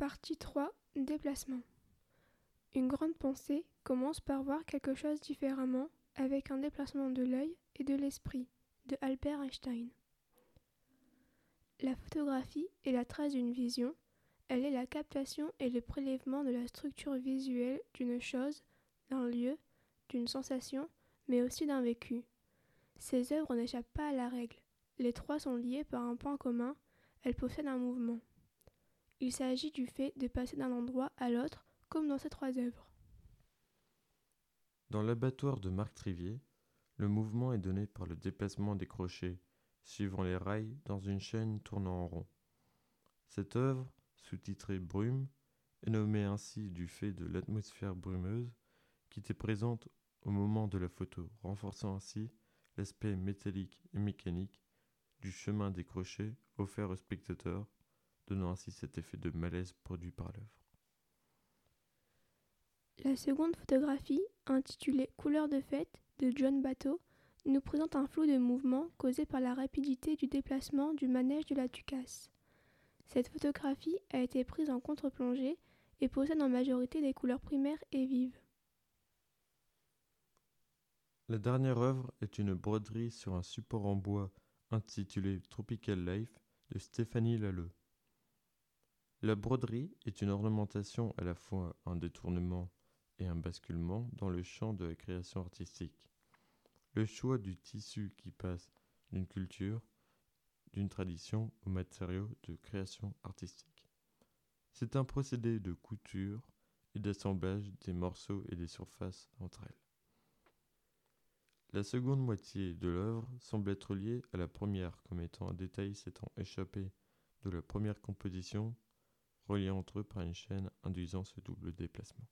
Partie 3 Déplacement. Une grande pensée commence par voir quelque chose différemment avec un déplacement de l'œil et de l'esprit de Albert Einstein. La photographie est la trace d'une vision, elle est la captation et le prélèvement de la structure visuelle d'une chose, d'un lieu, d'une sensation, mais aussi d'un vécu. Ces œuvres n'échappent pas à la règle. Les trois sont liées par un point commun, elles possèdent un mouvement. Il s'agit du fait de passer d'un endroit à l'autre, comme dans ces trois œuvres. Dans l'abattoir de Marc Trivier, le mouvement est donné par le déplacement des crochets, suivant les rails dans une chaîne tournant en rond. Cette œuvre, sous-titrée Brume, est nommée ainsi du fait de l'atmosphère brumeuse qui était présente au moment de la photo, renforçant ainsi l'aspect métallique et mécanique du chemin des crochets offert au spectateur donnant ainsi cet effet de malaise produit par l'œuvre. La seconde photographie, intitulée Couleur de fête de John Bateau, nous présente un flou de mouvement causé par la rapidité du déplacement du manège de la Ducasse. Cette photographie a été prise en contre-plongée et possède en majorité des couleurs primaires et vives. La dernière œuvre est une broderie sur un support en bois intitulée Tropical Life de Stéphanie Lalleux. La broderie est une ornementation à la fois un détournement et un basculement dans le champ de la création artistique. Le choix du tissu qui passe d'une culture, d'une tradition aux matériaux de création artistique. C'est un procédé de couture et d'assemblage des morceaux et des surfaces entre elles. La seconde moitié de l'œuvre semble être liée à la première comme étant un détail s'étant échappé de la première composition reliés entre eux par une chaîne induisant ce double déplacement.